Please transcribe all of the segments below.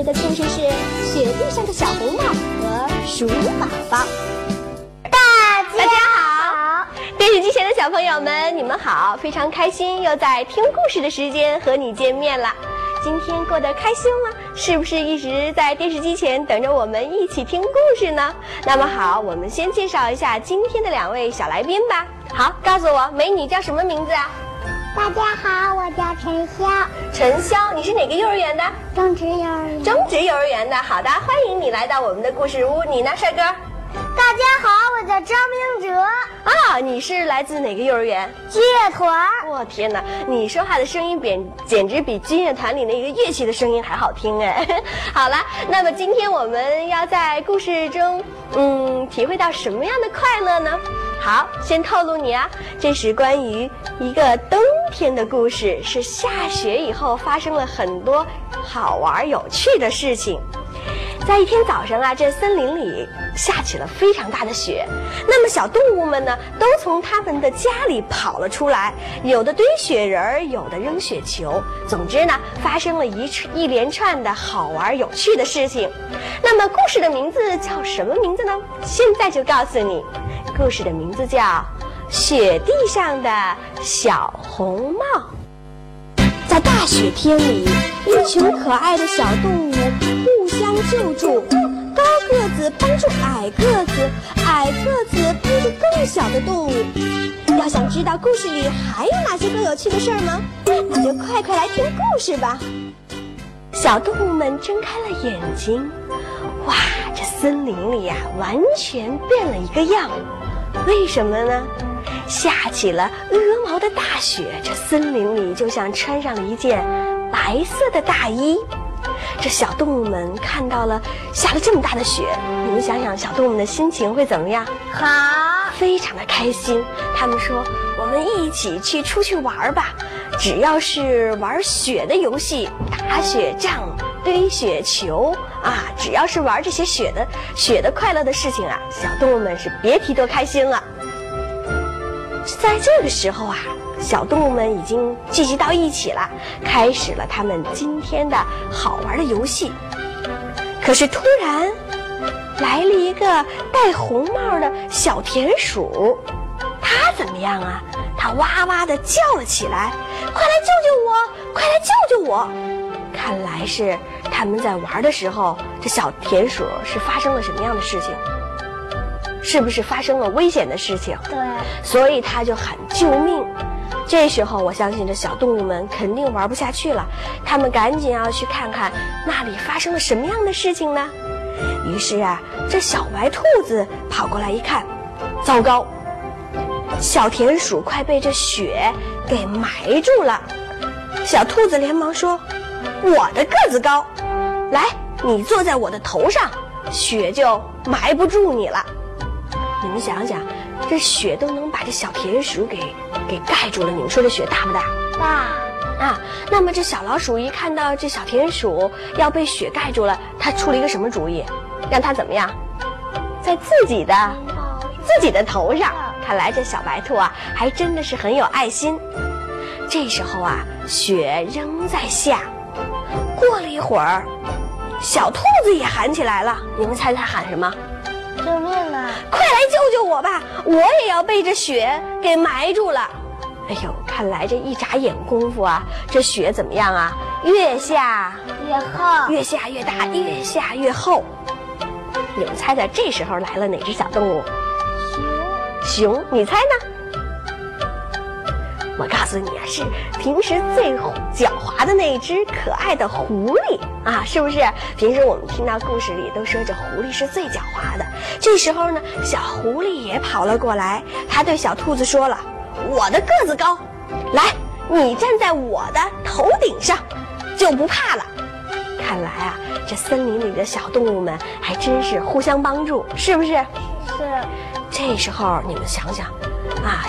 友们准备的故事是《雪地上的小红帽》和鼠宝宝。大大家好，电视机前的小朋友们，你们好！非常开心又在听故事的时间和你见面了。今天过得开心吗？是不是一直在电视机前等着我们一起听故事呢？那么好，我们先介绍一下今天的两位小来宾吧。好，告诉我，美女叫什么名字啊？大家好，我叫陈潇，陈潇，你是哪个幼儿园的？中职幼儿园。中职幼儿园的。好的，欢迎你来到我们的故事屋。你呢，帅哥？大家好，我叫张明哲。啊，你是来自哪个幼儿园？军乐团。我天哪，你说话的声音简简直比军乐团里那个乐器的声音还好听哎！好了，那么今天我们要在故事中，嗯，体会到什么样的快乐呢？好，先透露你啊，这是关于一个冬天的故事，是下雪以后发生了很多好玩有趣的事情。在一天早上啊，这森林里下起了非常大的雪。那么小动物们呢，都从他们的家里跑了出来，有的堆雪人儿，有的扔雪球。总之呢，发生了一一连串的好玩有趣的事情。那么故事的名字叫什么名字呢？现在就告诉你，故事的名字叫《雪地上的小红帽》。大雪天里，一群可爱的小动物互相救助，高个子帮助矮个子，矮个子帮助更小的动物。要想知道故事里还有哪些更有趣的事儿吗？那就快快来听故事吧！小动物们睁开了眼睛，哇，这森林里呀，完全变了一个样。为什么呢？下起了鹅毛的大雪，这森林里就像穿上了一件白色的大衣。这小动物们看到了下了这么大的雪，你们想想，小动物们的心情会怎么样？好，非常的开心。他们说：“我们一起去出去玩吧，只要是玩雪的游戏，打雪仗、堆雪球啊，只要是玩这些雪的雪的快乐的事情啊，小动物们是别提多开心了。”在这个时候啊，小动物们已经聚集到一起了，开始了他们今天的好玩的游戏。可是突然来了一个戴红帽的小田鼠，它怎么样啊？它哇哇的叫了起来：“快来救救我！快来救救我！”看来是他们在玩的时候，这小田鼠是发生了什么样的事情？是不是发生了危险的事情？对，所以他就喊救命。这时候，我相信这小动物们肯定玩不下去了，他们赶紧要去看看那里发生了什么样的事情呢？于是啊，这小白兔子跑过来一看，糟糕，小田鼠快被这雪给埋住了。小兔子连忙说：“我的个子高，来，你坐在我的头上，雪就埋不住你了。”你们想想，这雪都能把这小田鼠给给盖住了，你们说这雪大不大？大啊！那么这小老鼠一看到这小田鼠要被雪盖住了，它出了一个什么主意？让它怎么样？在自己的自己的头上。看来这小白兔啊，还真的是很有爱心。这时候啊，雪仍在下。过了一会儿，小兔子也喊起来了。你们猜它喊什么？救命啊！快来救救我吧！我也要被这雪给埋住了。哎呦，看来这一眨眼功夫啊，这雪怎么样啊？越下越厚，越下越大，越下越厚。你们猜猜，这时候来了哪只小动物？熊，熊，你猜呢？我告诉你啊，是平时最狡猾的那只可爱的狐狸啊，是不是？平时我们听到故事里都说这狐狸是最狡猾的。这时候呢，小狐狸也跑了过来，它对小兔子说了：“我的个子高，来，你站在我的头顶上，就不怕了。”看来啊，这森林里的小动物们还真是互相帮助，是不是？是。这时候你们想想，啊，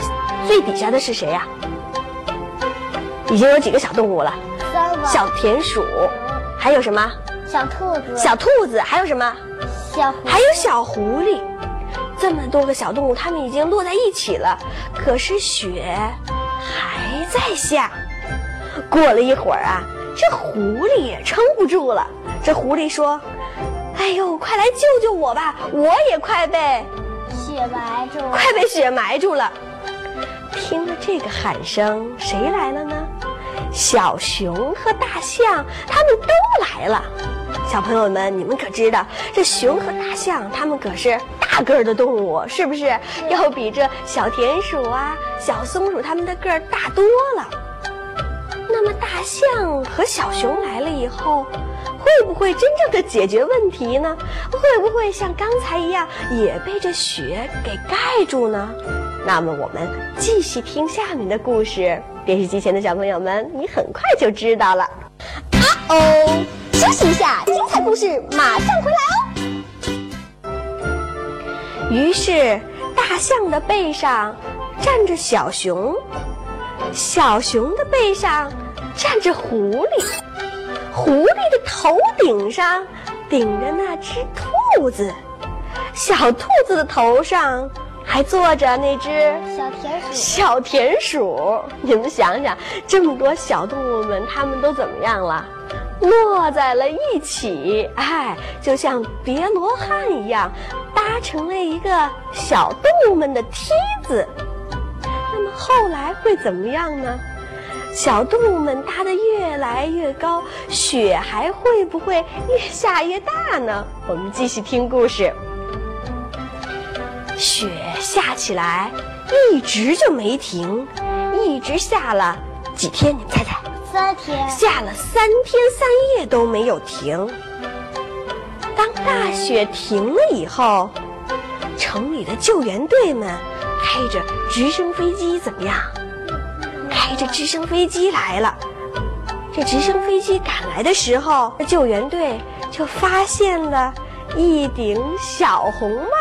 最底下的是谁呀？已经有几个小动物了？三个。小田鼠，还有什么？小兔子。小兔子，还有什么？小。还有小狐狸。这么多个小动物，它们已经落在一起了，可是雪还在下。过了一会儿啊，这狐狸也撑不住了。这狐狸说：“哎呦，快来救救我吧！我也快被雪埋住，快被雪埋住了。”听了这个喊声，谁来了呢？小熊和大象，他们都来了。小朋友们，你们可知道，这熊和大象，它们可是大个儿的动物，是不是？要比这小田鼠啊、小松鼠它们的个儿大多了。那么，大象和小熊来了以后，会不会真正的解决问题呢？会不会像刚才一样，也被这雪给盖住呢？那么，我们继续听下面的故事。电视机前的小朋友们，你很快就知道了。啊哦，休息一下，精彩故事马上回来哦。于是，大象的背上站着小熊，小熊的背上站着狐狸，狐狸的头顶上顶着那只兔子，小兔子的头上。还坐着那只小田鼠，小田鼠，你们想想，这么多小动物们，它们都怎么样了？落在了一起，哎，就像叠罗汉一样，搭成了一个小动物们的梯子。那么后来会怎么样呢？小动物们搭得越来越高，雪还会不会越下越大呢？我们继续听故事。雪下起来，一直就没停，一直下了几天？你们猜猜？三天。下了三天三夜都没有停。当大雪停了以后，城里的救援队们开着直升飞机怎么样？开着直升飞机来了。这直升飞机赶来的时候，救援队就发现了一顶小红帽。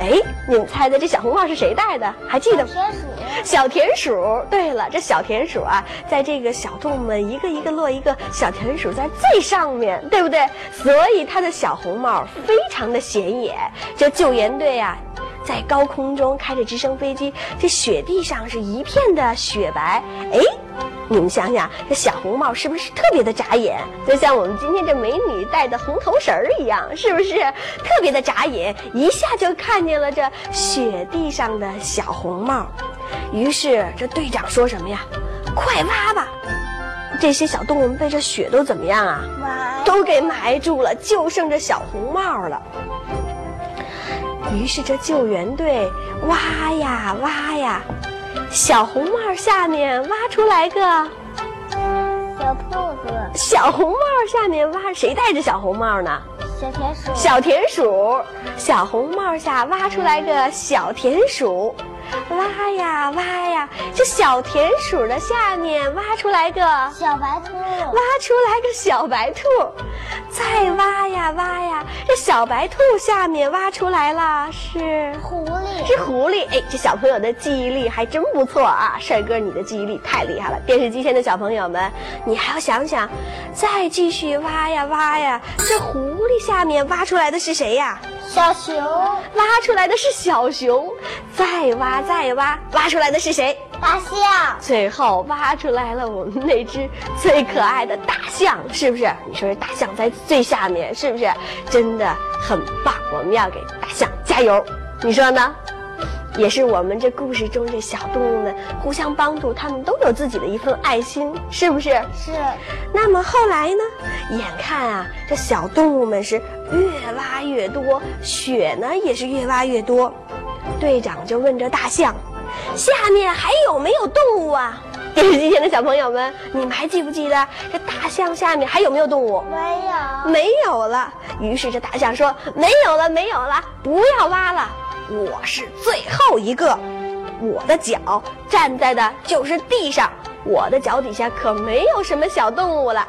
哎，你们猜猜这小红帽是谁戴的？还记得吗？田鼠。小田鼠。对了，这小田鼠啊，在这个小动物们一个一个落一个小田鼠在最上面对不对？所以它的小红帽非常的显眼。这救援队啊，在高空中开着直升飞机，这雪地上是一片的雪白。哎。你们想想，这小红帽是不是特别的扎眼？就像我们今天这美女戴的红头绳儿一样，是不是特别的扎眼？一下就看见了这雪地上的小红帽。于是这队长说什么呀？快挖吧！这些小动物们被这雪都怎么样啊？都给埋住了，就剩这小红帽了。于是这救援队挖呀挖呀。小红帽下面挖出来个。小兔子，小红帽下面挖谁戴着小红帽呢？小田鼠，小田鼠，小红帽下挖出来个小田鼠，挖呀挖呀，这小田鼠的下面挖出来个小白兔，挖出来个小白兔，再挖呀挖呀，这小白兔下面挖出来了是狐狸，是狐狸。哎，这小朋友的记忆力还真不错啊！帅哥，你的记忆力太厉害了。电视机前的小朋友们，你还要想想，再继续挖呀挖呀，这狐狸下面挖出来的是谁呀？小熊，挖出来的是小熊，再挖再挖，挖出来的是谁？大象，最后挖出来了我们那只最可爱的大象，是不是？你说这大象在最下面，是不是？真的很棒！我们要给大象加油，你说呢？也是我们这故事中这小动物们互相帮助，他们都有自己的一份爱心，是不是？是。那么后来呢？眼看啊，这小动物们是越挖越多，雪呢也是越挖越多。队长就问这大象：“下面还有没有动物啊？”电 视机前的小朋友们，你们还记不记得这大象下面还有没有动物？没有，没有了。于是这大象说：“没有了，没有了，不要挖了。我是最后一个，我的脚站在的就是地上，我的脚底下可没有什么小动物了。”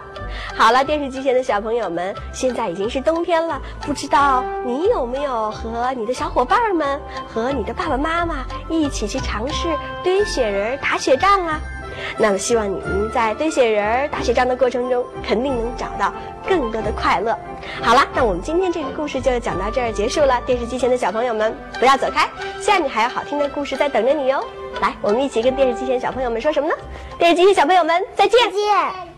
好了，电视机前的小朋友们，现在已经是冬天了，不知道你有没有和你的小伙伴们、和你的爸爸妈妈一起去尝试堆雪人、打雪仗啊？那么，希望你们在堆雪人、打雪仗的过程中，肯定能找到更多的快乐。好了，那我们今天这个故事就讲到这儿结束了。电视机前的小朋友们，不要走开，下面还有好听的故事在等着你哟。来，我们一起跟电视机前小朋友们说什么呢？电视机前小朋友们再见。再见。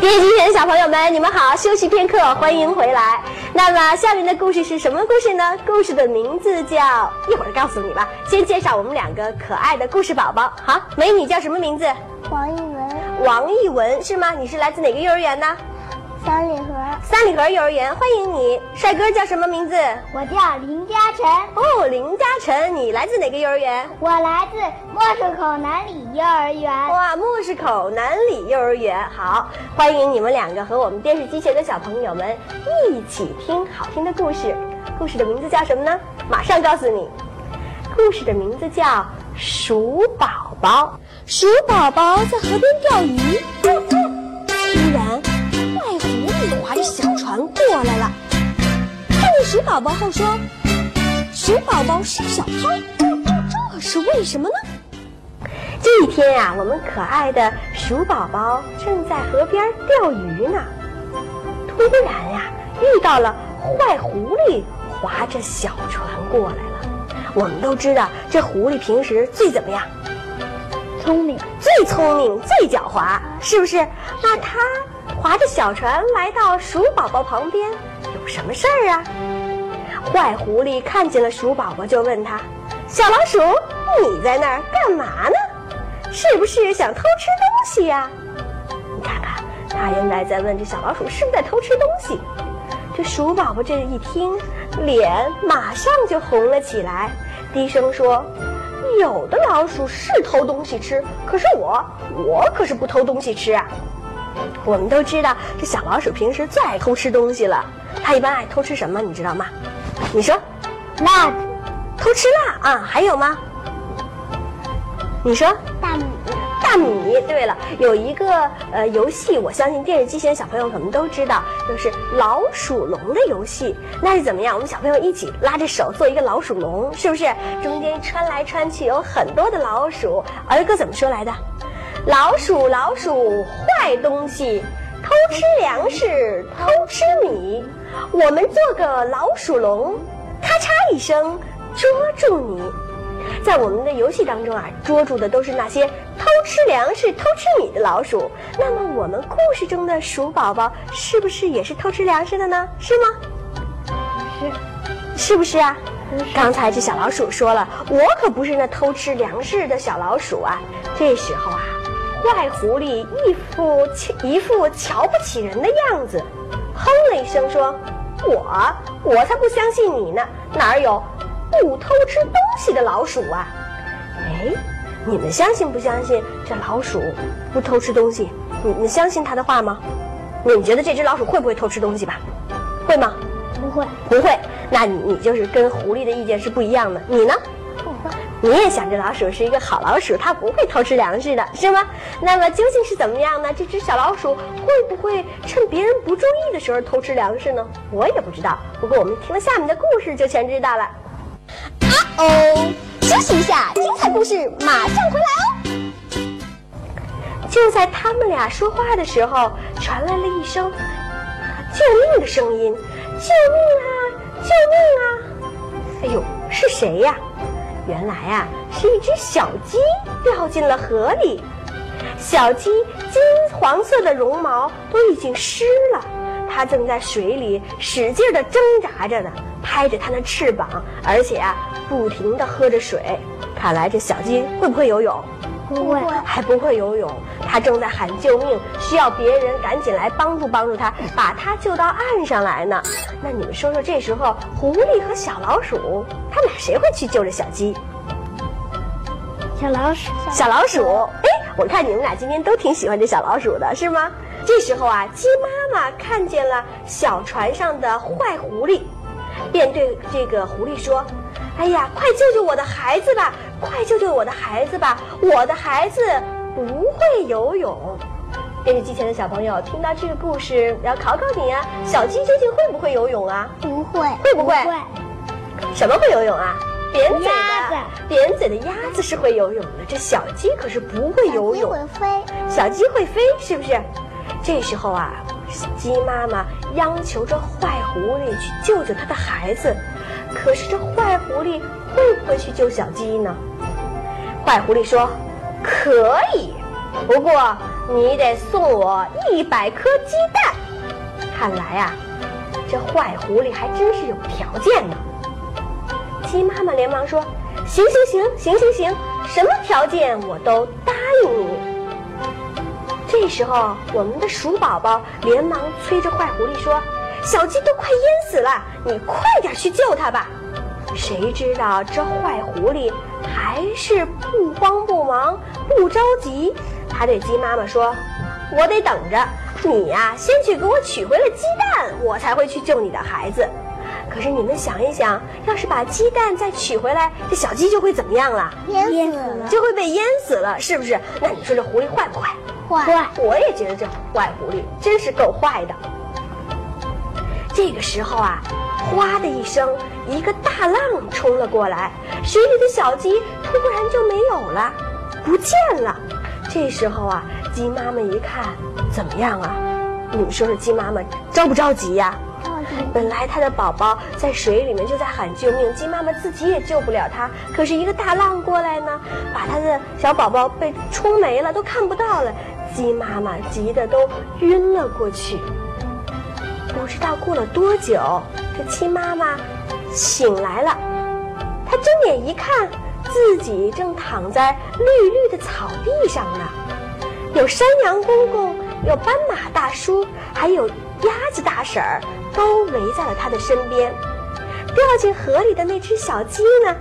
电视机前的小朋友们，你们好！休息片刻，欢迎回来。那么下面的故事是什么故事呢？故事的名字叫……一会儿告诉你吧。先介绍我们两个可爱的故事宝宝。好，美女叫什么名字？王一文，王艺文是吗？你是来自哪个幼儿园呢？三里河，三里河幼儿园，欢迎你。帅哥叫什么名字？我叫林嘉诚，哦，林嘉诚，你来自哪个幼儿园？我来自墨水口南里幼儿园。哇，墨市口南里幼儿园，好，欢迎你们两个和我们电视机前的小朋友们一起听好听的故事。故事的名字叫什么呢？马上告诉你，故事的名字叫《鼠宝宝》。鼠宝宝在河边钓鱼，鼠宝宝后说：“鼠宝宝是小偷，这是为什么呢？”这一天呀、我们可爱的鼠宝宝正在河边钓鱼呢。突然呀、遇到了坏狐狸，划着小船过来了。我们都知道，这狐狸平时最怎么样？聪明，最聪明、最狡猾，是不是？那他划着小船来到鼠宝宝旁边，有什么事儿啊？坏狐狸看见了鼠宝宝，就问他：“小老鼠，你在那儿干嘛呢？是不是想偷吃东西呀、你看看，他原来在问这小老鼠是不是在偷吃东西。这鼠宝宝这一听，脸马上就红了起来，低声说：“有的老鼠是偷东西吃，可是我，我可是不偷东西吃啊。”我们都知道，这小老鼠平时最爱偷吃东西了。它一般爱偷吃什么？你知道吗？你说，辣偷吃辣啊？还有吗？你说，大米，大米。对了，有一个呃游戏，我相信电视机前的小朋友可能都知道，就是老鼠笼的游戏。那是怎么样？我们小朋友一起拉着手做一个老鼠笼，是不是？中间穿来穿去有很多的老鼠。儿歌怎么说来的？老鼠，老鼠，坏东西，偷吃粮食，偷吃米。我们做个老鼠笼，咔嚓一声捉住你。在我们的游戏当中啊，捉住的都是那些偷吃粮食、偷吃米的老鼠。那么我们故事中的鼠宝宝是不是也是偷吃粮食的呢？是吗？是，是不是啊？是刚才这小老鼠说了，我可不是那偷吃粮食的小老鼠啊。这时候啊，坏狐狸一副一副瞧不起人的样子，哼了一声说：“我我才不相信你呢，哪儿有不偷吃东西的老鼠啊？”哎，你们相信不相信这老鼠不偷吃东西？你们相信他的话吗？你们觉得这只老鼠会不会偷吃东西吧？会吗？不会，不会，那你你就是跟狐狸的意见是不一样的。你呢？你也想着老鼠是一个好老鼠，它不会偷吃粮食的，是吗？那么究竟是怎么样呢？这只小老鼠会不会趁别人不注意的时候偷吃粮食呢？我也不知道。不过我们听了下面的故事就全知道了。啊哦，休息一下，精彩故事马上回来哦。就在他们俩说话的时候，传来了一声救命的声音：“救命啊！救命啊！”哎呦，是谁呀？原来啊，是一只小鸡掉进了河里。小鸡金黄色的绒毛都已经湿了，它正在水里使劲地挣扎着呢，拍着它的翅膀，而且啊，不停地喝着水。看来这小鸡会不会游泳？不会，还不会游泳，它正在喊救命，需要别人赶紧来帮助帮助他，把他救到岸上来呢。那你们说说，这时候狐狸和小老鼠，他们俩谁会去救这小鸡？小老鼠，小老鼠，哎，我看你们俩今天都挺喜欢这小老鼠的，是吗？这时候啊，鸡妈妈看见了小船上的坏狐狸，便对这个狐狸说：“哎呀，快救救我的孩子吧！快救救我的孩子吧！我的孩子不会游泳。”电视机前的小朋友听到这个故事，要考考你啊，小鸡究竟会不会游泳啊？不会，会不会会，什么会游泳啊？扁嘴鸭的子扁嘴的鸭子是会游泳的，这小鸡可是不会游泳。会飞，小鸡会飞，是不是？这时候啊，鸡妈妈央求着坏狐狸去救救它的孩子，可是这坏狐狸会不会去救小鸡呢？坏狐狸说：“可以，不过你得送我一百颗鸡蛋。”看来啊，这坏狐狸还真是有条件呢。鸡妈妈连忙说：“行行行行行行，什么条件我都答应你。”这时候，我们的鼠宝宝连忙催着坏狐狸说：“小鸡都快淹死了，你快点去救它吧！”谁知道这坏狐狸还是不慌不忙、不着急。他对鸡妈妈说：“我得等着你呀、先去给我取回了鸡蛋，我才会去救你的孩子。”可是你们想一想，要是把鸡蛋再取回来，这小鸡就会怎么样了？淹死了，就会被淹死了，是不是？那你说这狐狸坏不坏？坏，我也觉得这坏狐狸真是够坏的。这个时候啊，哗的一声，一个大浪冲了过来，水里的小鸡突然就没有了，不见了。这时候啊，鸡妈妈一看，怎么样啊？你们说说，鸡妈妈着不着急呀、本来它的宝宝在水里面就在喊救命，鸡妈妈自己也救不了它。可是一个大浪过来呢，把它的小宝宝被冲没了，都看不到了。鸡妈妈急得都晕了过去。不知道过了多久，这鸡妈妈醒来了。她睁眼一看，自己正躺在绿绿的草地上呢。有山羊公公，有斑马大叔，还有鸭子大婶儿，都围在了他的身边。掉进河里的那只小鸡呢，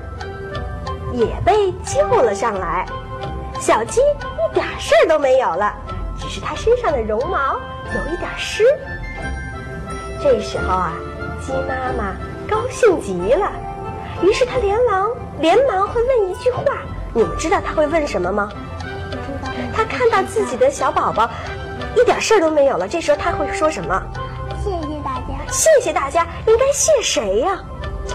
也被救了上来。小鸡一点事儿都没有了，只是它身上的绒毛有一点湿。这时候啊，鸡妈妈高兴极了，于是她连忙连忙会问一句话，你们知道她会问什么吗？她看到自己的小宝宝一点事儿都没有了，这时候她会说什么？谢谢大家。谢谢大家，应该谢谁呀、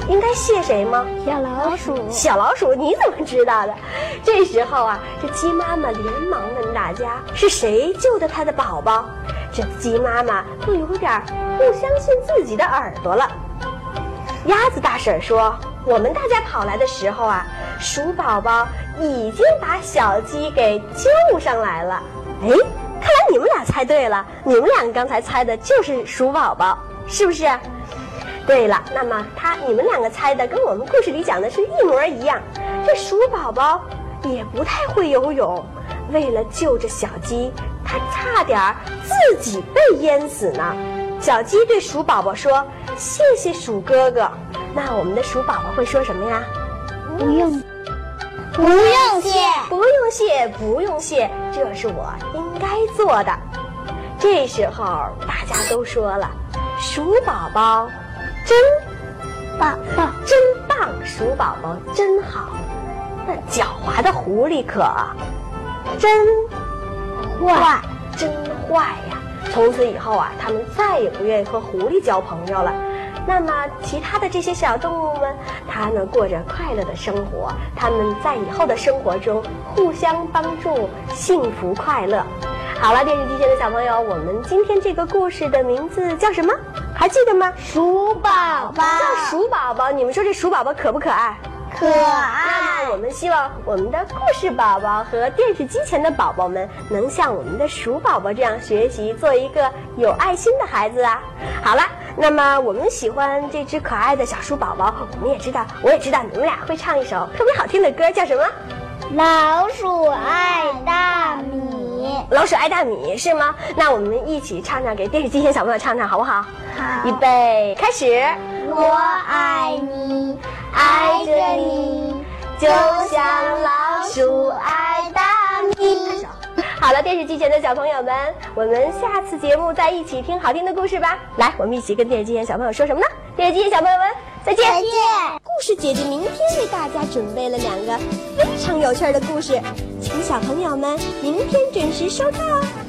应该谢谁吗？小老鼠，小老鼠，你怎么知道的？这时候啊，这鸡妈妈连忙问大家是谁救的她的宝宝。这鸡妈妈都有点不相信自己的耳朵了。鸭子大婶说：“我们大家跑来的时候啊，鼠宝宝已经把小鸡给救上来了。”哎，看来你们俩猜对了，你们俩刚才猜的就是鼠宝宝，是不是？对了，那么他你们两个猜的跟我们故事里讲的是一模一样。这鼠宝宝也不太会游泳，为了救这小鸡，他差点自己被淹死呢。小鸡对鼠宝宝说：“谢谢鼠哥哥。”那我们的鼠宝宝会说什么呀？不用，不用谢。不用谢，不用谢，这是我应该做的。这时候大家都说了，鼠宝宝真棒棒，真棒，鼠宝宝真好。那狡猾的狐狸可真坏，真坏呀！从此以后啊，他们再也不愿意和狐狸交朋友了。那么，其他的这些小动物们，它们过着快乐的生活，它们在以后的生活中互相帮助，幸福快乐。好了，电视机前的小朋友，我们今天这个故事的名字叫什么？还记得吗？鼠宝宝叫鼠宝宝。你们说这鼠宝宝可不可爱？可爱那么，我们希望我们的故事宝宝和电视机前的宝宝们能像我们的鼠宝宝这样学习，做一个有爱心的孩子啊！好了，那么我们喜欢这只可爱的小鼠宝宝，我们也知道，我也知道你们俩会唱一首特别好听的歌，叫什么？老鼠爱大米。老鼠爱大米是吗？那我们一起唱唱，给电视机前小朋友唱唱好不好？好预备，开始。我爱你，爱着你，就像老鼠爱大米。好了，电视机前的小朋友们，我们下次节目再一起听好听的故事吧。来，我们一起跟电视机前小朋友说什么呢？电视机前小朋友们，再见！再见。故事姐姐明天为大家准备了两个非常有趣儿的故事，请小朋友们明天准时收看哦。